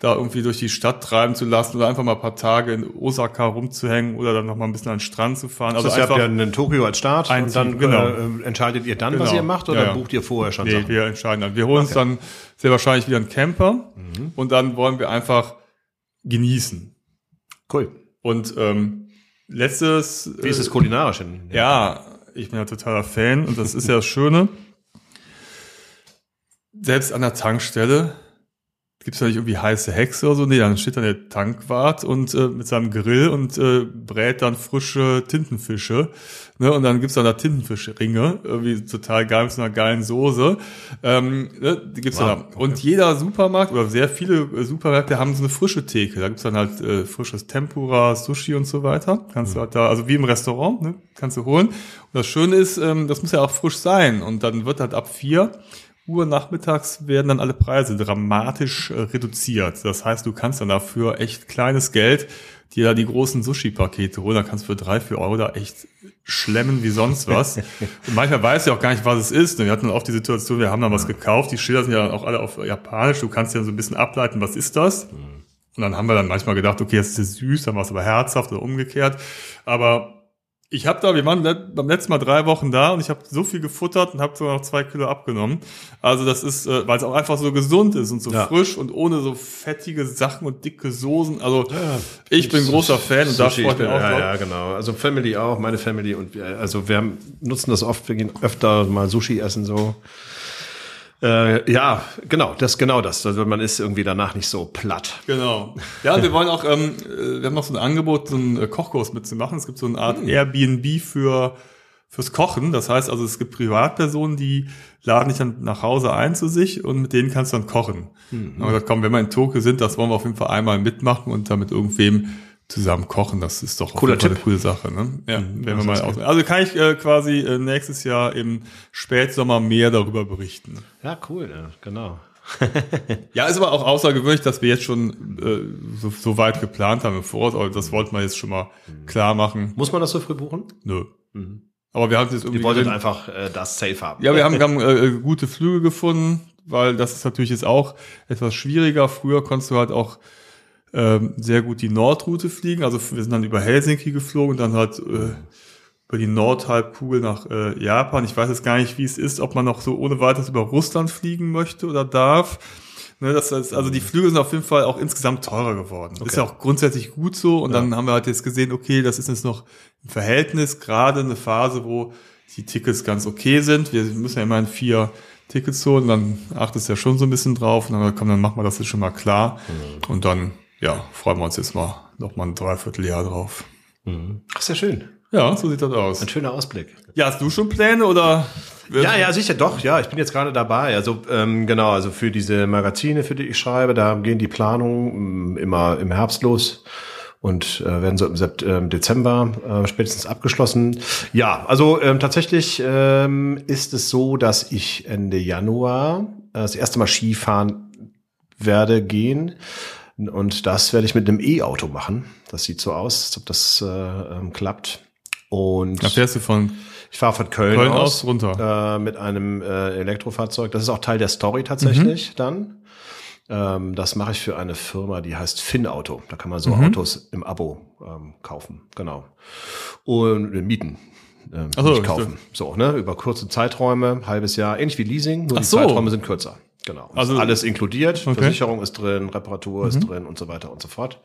da irgendwie durch die Stadt treiben zu lassen oder einfach mal ein paar Tage in Osaka rumzuhängen oder dann noch mal ein bisschen an den Strand zu fahren. Also Also ihr habt ja in Tokio als Start und dann Team, genau. äh, entscheidet ihr dann, was Genau. ihr macht oder Ja, ja. bucht ihr vorher schon nee, Sachen? wir entscheiden dann. Wir holen uns dann sehr wahrscheinlich wieder einen Camper und dann wollen wir einfach genießen. Cool. Und ähm, letztes Wie ist es kulinarisch? In, Ja, ich bin ja totaler Fan und das ist ja das Schöne. Selbst an der Tankstelle gibt's ja nicht irgendwie heiße Hexe oder so. Nee, dann steht dann der Tankwart und äh, mit seinem Grill und äh, brät dann frische Tintenfische. Ne? Und dann gibt's dann da Tintenfischringe, irgendwie total geil mit so einer geilen Soße. Ähm, ne? Die gibt's Wow, dann da. Und jeder Supermarkt oder sehr viele äh, Supermärkte haben so eine frische Theke. Da gibt's dann halt äh, frisches Tempura, Sushi und so weiter. Kannst du halt da, also wie im Restaurant, ne? kannst du holen. Und das Schöne ist, ähm, das muss ja auch frisch sein. Und dann wird halt ab vier Uhr nachmittags werden dann alle Preise dramatisch äh, reduziert. Das heißt, du kannst dann dafür echt kleines Geld dir da die großen Sushi-Pakete holen. Da kannst du für drei, vier Euro da echt schlemmen wie sonst was. *laughs* Und manchmal weiß ich auch gar nicht, was es ist. Wir hatten auch die Situation, wir haben dann was gekauft. Die Schilder sind ja auch alle auf Japanisch. Du kannst ja so ein bisschen ableiten, was ist das? Und dann haben wir dann manchmal gedacht, okay, das ist süß, dann war es aber herzhaft oder umgekehrt. Aber ich habe da, wir waren beim letzten Mal drei Wochen da und ich habe so viel gefuttert und habe sogar noch zwei Kilo abgenommen. Also das ist, äh, weil es auch einfach so gesund ist und so Ja. frisch und ohne so fettige Sachen und dicke Soßen. Also ich bin großer Fan und da freut ich mich auch ja, ja, genau. Also Family auch, meine Family und wir, also wir haben, nutzen das oft, wir gehen öfter mal Sushi essen so. Äh, ja, genau, das genau das. Also man ist irgendwie danach nicht so platt. Genau. Ja, und wir wollen auch, ähm, äh, wir haben noch so ein Angebot, so einen äh, Kochkurs mitzumachen. Es gibt so eine Art Hm. Airbnb für fürs Kochen. Das heißt also, es gibt Privatpersonen, die laden dich dann nach Hause ein zu sich und mit denen kannst du dann kochen. Mhm. Haben wir gesagt, komm, wenn wir in Tokio sind, das wollen wir auf jeden Fall einmal mitmachen und dann mit irgendwem zusammen kochen. Das ist doch Cooler Tipp. eine coole Sache. Ne? Ja, wenn wir mal aus also kann ich äh, quasi äh, nächstes Jahr im Spätsommer mehr darüber berichten. Ja, cool, ja, genau. *laughs* Ja, ist aber auch außergewöhnlich, dass wir jetzt schon äh, so, so weit geplant haben im Voraus, aber das wollten wir jetzt schon mal klar machen. Muss man das so früh buchen? Nö. Aber wir haben jetzt irgendwie. Ihr wolltet gesehen- einfach äh, das safe haben. ja, wir haben, *laughs* haben äh, gute Flüge gefunden, weil das ist natürlich jetzt auch etwas schwieriger. Früher konntest du halt auch ähm, sehr gut die Nordroute fliegen. Also wir sind dann über Helsinki geflogen und dann halt äh, über die Nordhalbkugel nach äh, Japan. Ich weiß jetzt gar nicht, wie es ist, ob man noch so ohne weiteres über Russland fliegen möchte oder darf. Ne, das heißt, also die Flüge sind auf jeden Fall auch insgesamt teurer geworden. Ist ja auch grundsätzlich gut so. Und dann haben wir halt jetzt gesehen, okay, das ist jetzt noch im Verhältnis gerade eine Phase, wo die Tickets ganz okay sind. Wir müssen ja immer in vier Tickets holen, dann achtest du ja schon so ein bisschen drauf. Und dann komm, dann machen wir das jetzt schon mal klar. Und dann, ja, freuen wir uns jetzt mal noch mal ein Dreivierteljahr drauf. Ach, sehr schön. Ja, so sieht das aus. Ein schöner Ausblick. Ja, hast du schon Pläne oder? Ja, ja, sicher, doch. Ja, ich bin jetzt gerade dabei. Also ähm, genau, also für diese Magazine, für die ich schreibe, da gehen die Planungen ähm, immer im Herbst los und äh, werden so im Sept ähm, Dezember äh, spätestens abgeschlossen. Ja, also ähm, tatsächlich ähm, ist es so, dass ich Ende Januar äh, das erste Mal Skifahren werde gehen. Und das werde ich mit einem E-Auto machen. Das sieht so aus, als ob das äh, ähm, klappt. Und Da fährst du von ich fahre von Köln, Köln aus, aus runter. Äh, mit einem äh, Elektrofahrzeug. Das ist auch Teil der Story tatsächlich Mhm. dann. Ähm, das mache ich für eine Firma, die heißt Finauto. Da kann man so Mhm. Autos im Abo ähm, kaufen, genau. Und äh, mieten. Ähm, so, nicht kaufen. So, ne, über kurze Zeiträume, halbes Jahr, ähnlich wie Leasing, nur Ach die so. Zeiträume sind kürzer. Genau. Also- alles inkludiert, Okay. Mhm. Versicherung ist drin, Reparatur ist drin und so weiter und so fort.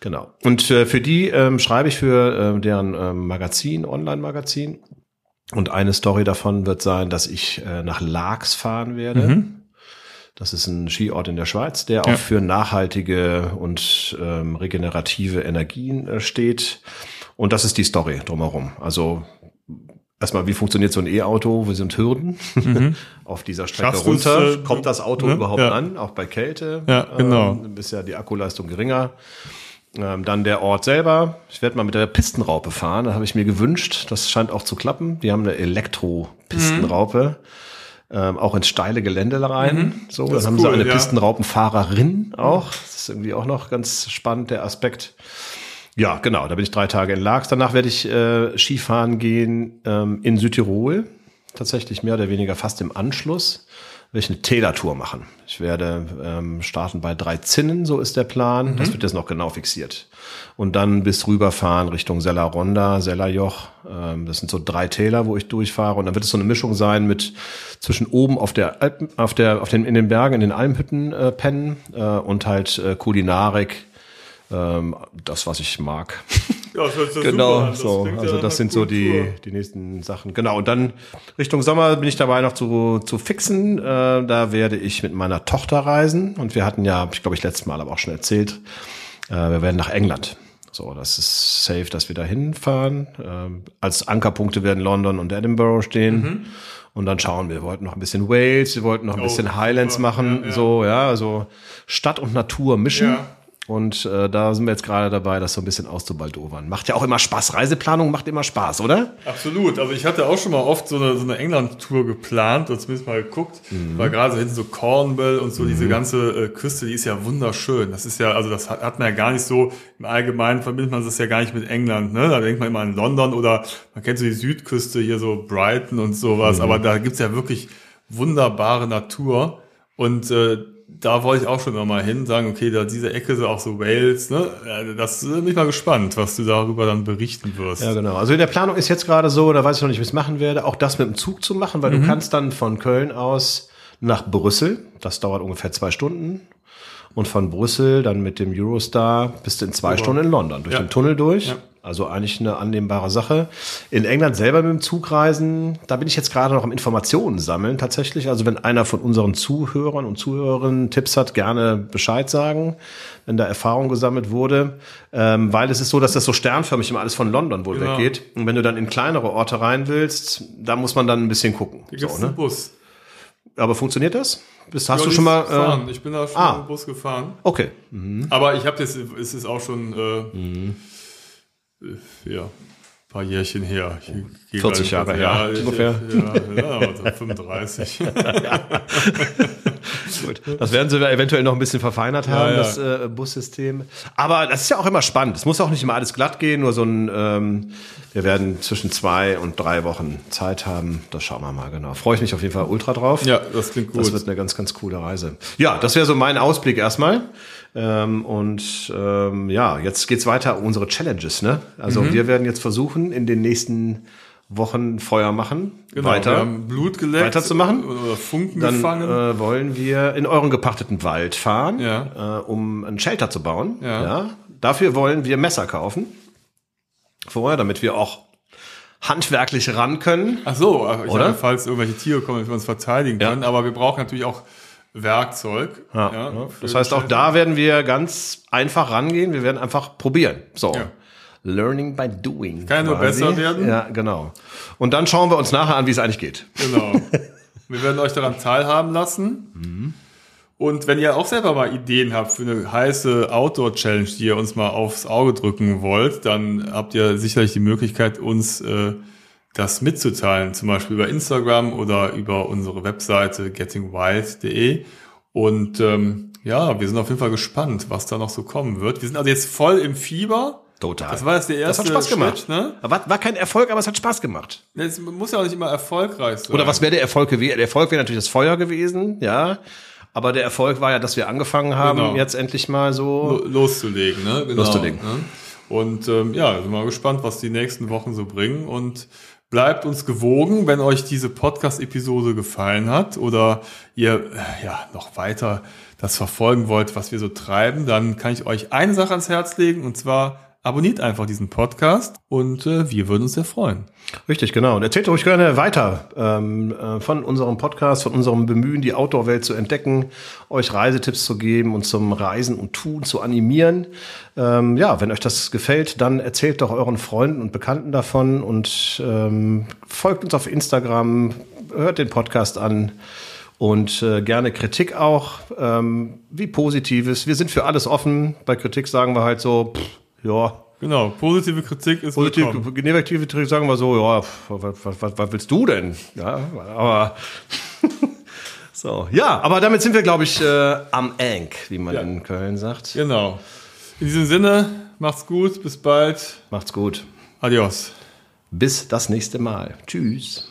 Genau. Und äh, für die ähm, schreibe ich für äh, deren ähm, Magazin, Online-Magazin. Und eine Story davon wird sein, dass ich äh, nach Laax fahren werde. Das ist ein Skiort in der Schweiz, der Ja. auch für nachhaltige und ähm, regenerative Energien äh, steht. Und das ist die Story drumherum. Also erstmal, wie funktioniert so ein E-Auto? Wo sind Hürden *laughs* auf dieser Strecke Schaffst runter? äh, Kommt das Auto ne? überhaupt Ja. an? Auch bei Kälte? Ja, genau. Ähm, ist ja die Akkuleistung geringer. Ähm, dann der Ort selber. Ich werde mal mit der Pistenraupe fahren. Da habe ich mir gewünscht. Das scheint auch zu klappen. Die haben eine Elektro-Pistenraupe. Ähm, auch ins steile Gelände rein. So, Das dann haben sie cool, eine ja. Pistenraupenfahrerin auch. Das ist irgendwie auch noch ganz spannend, der Aspekt. Ja, genau. Da bin ich drei Tage in Laax. Danach werde ich äh, Skifahren gehen ähm, in Südtirol. Tatsächlich mehr oder weniger fast im Anschluss. Werde ich eine Tälertour machen. Ich werde ähm, starten bei drei Zinnen, so ist der Plan. Das wird jetzt noch genau fixiert. Und dann bis rüberfahren Richtung Selleronda, Sellerjoch. Ähm, das sind so drei Täler, wo ich durchfahre. Und dann wird es so eine Mischung sein mit zwischen oben auf der Alpen, auf der, auf den, in den Bergen, in den Almhütten äh, pennen äh, und halt äh, Kulinarik. Ähm, das, was ich mag. *laughs* Ja, das Genau, an. Das so. ja Also das sind so die, die nächsten Sachen. Genau, und dann Richtung Sommer bin ich dabei noch zu, zu fixen. Äh, da werde ich mit meiner Tochter reisen. Und wir hatten ja, ich glaube ich letztes Mal aber auch schon erzählt, äh, wir werden nach England. So, das ist safe, dass wir da hinfahren. Ähm, als Ankerpunkte werden London und Edinburgh stehen. Und dann schauen wir. Wir wollten noch ein bisschen Wales, wir wollten noch ein Mhm. Oh, bisschen Highlands machen. Ja, ja. So, ja, also Stadt und Natur mischen. Ja. Und äh, da sind wir jetzt gerade dabei, das so ein bisschen auszubaldowern. Macht ja auch immer Spaß. Reiseplanung macht immer Spaß, oder? Absolut. Also ich hatte auch schon mal oft so eine, so eine England-Tour geplant oder zumindest mal geguckt, Mhm. weil gerade so hinten so Cornwall und so diese ganze äh, Küste, die ist ja wunderschön. Das ist ja, also das hat, hat man ja gar nicht so, im Allgemeinen verbindet man das ja gar nicht mit England, ne? Da denkt man immer an London oder man kennt so die Südküste hier so Brighton und Mhm. sowas, aber da gibt's ja wirklich wunderbare Natur und äh, da wollte ich auch schon immer mal hin, sagen, okay, da diese Ecke so auch so Wales, ne? Das bin ich mal gespannt, was du darüber dann berichten wirst. Ja, genau. Also in der Planung ist jetzt gerade so, da weiß ich noch nicht, wie ich es machen werde, auch das mit dem Zug zu machen, weil du kannst dann von Köln aus nach Brüssel, das dauert ungefähr zwei Stunden. Und von Brüssel dann mit dem Eurostar bist du in zwei Stunden in London, durch Ja. den Tunnel durch. Ja. Also eigentlich eine annehmbare Sache. In England selber mit dem Zug reisen, da bin ich jetzt gerade noch am Informationen sammeln tatsächlich. Also wenn einer von unseren Zuhörern und Zuhörerinnen Tipps hat, gerne Bescheid sagen, wenn da Erfahrung gesammelt wurde. Ähm, weil es ist so, dass das so sternförmig immer alles von London wohl Genau. weggeht. Und wenn du dann in kleinere Orte rein willst, da muss man dann ein bisschen gucken. Hier gibt's So, ne? einen Bus. Aber funktioniert das? Bist, hast Ja, du schon mal... Gefahren. Äh, ich bin da schon ah. mit dem Bus gefahren. okay. Aber ich habe das, es ist auch schon äh, äh, ja, ein paar Jährchen her. Ich gehe 40 gerade- Jahre her, ungefähr. Ja, ja, also *laughs* *laughs* 35. *laughs* Gut. Das werden sie eventuell noch ein bisschen verfeinert haben, ja. das äh, Bussystem. Aber das ist ja auch immer spannend. Es muss auch nicht immer alles glatt gehen, nur so ein, ähm, wir werden zwischen zwei und drei Wochen Zeit haben. Das schauen wir mal, genau. Freue ich mich auf jeden Fall ultra drauf. ja, das klingt gut. Das wird eine ganz, ganz coole Reise. Ja, das wäre so mein Ausblick erstmal. Ähm, und ähm, ja, jetzt geht's weiter um unsere Challenges. Ne? Also Mhm. wir werden jetzt versuchen, in den nächsten Wochen Feuer machen, genau, Wir weiter. haben Blut geleckt. Weiterzumachen? Oder Funken Dann gefangen. äh, wollen wir in euren gepachteten Wald fahren, Ja. äh, um ein Shelter zu bauen. Ja. Dafür wollen wir Messer kaufen. Vorher, damit wir auch handwerklich ran können. Ach so, ich Oder? Oder? falls irgendwelche Tiere kommen, dass wir uns verteidigen Ja. können. Aber wir brauchen natürlich auch Werkzeug. Ja, ja, ja. Das heißt, auch da werden wir ganz einfach rangehen. Wir werden einfach probieren. So. Ja. Learning by doing. Kann nur besser werden. Ja, genau. Und dann schauen wir uns nachher an, wie es eigentlich geht. Genau. *laughs* Wir werden euch daran teilhaben lassen. Und wenn ihr auch selber mal Ideen habt für eine heiße Outdoor-Challenge, die ihr uns mal aufs Auge drücken wollt, dann habt ihr sicherlich die Möglichkeit, uns äh, das mitzuteilen, zum Beispiel über Instagram oder über unsere Webseite gettingwild.de. Und ähm, ja, wir sind auf jeden Fall gespannt, was da noch so kommen wird. Wir sind also jetzt voll im Fieber. Total. Das war jetzt der Das erste hat Spaß gemacht. Schritt, ne? War, war kein Erfolg, aber es hat Spaß gemacht. Es muss ja auch nicht immer erfolgreich sein. Oder was wäre der Erfolg gewesen? Der Erfolg wäre natürlich das Feuer gewesen, ja. Aber der Erfolg war ja, dass wir angefangen haben, Genau. jetzt endlich mal so. lo- loszulegen, ne? Genau, Loszulegen. Ne? Und ähm, ja, sind mal gespannt, was die nächsten Wochen so bringen und bleibt uns gewogen, wenn euch diese Podcast-Episode gefallen hat oder ihr äh, ja noch weiter das verfolgen wollt, was wir so treiben, dann kann ich euch eine Sache ans Herz legen und zwar abonniert einfach diesen Podcast und äh, wir würden uns sehr freuen. Richtig, genau. Und erzählt ruhig gerne weiter ähm, äh, von unserem Podcast, von unserem Bemühen, die Outdoor-Welt zu entdecken, euch Reisetipps zu geben und zum Reisen und Tun zu animieren. Ähm, ja, wenn euch das gefällt, dann erzählt doch euren Freunden und Bekannten davon und ähm, folgt uns auf Instagram, hört den Podcast an. Und äh, gerne Kritik auch, ähm, wie Positives. Wir sind für alles offen. Bei Kritik sagen wir halt so, pff, ja, Genau, positive Kritik ist Positiv, willkommen. negative Kritik sagen wir so, ja, was, was, was, was willst du denn? Ja, aber *laughs* so, ja, aber damit sind wir, glaube ich, äh, am Enk, wie man Ja. in Köln sagt. Genau. In diesem Sinne, macht's gut, bis bald. Macht's gut. Adios. Bis das nächste Mal. Tschüss.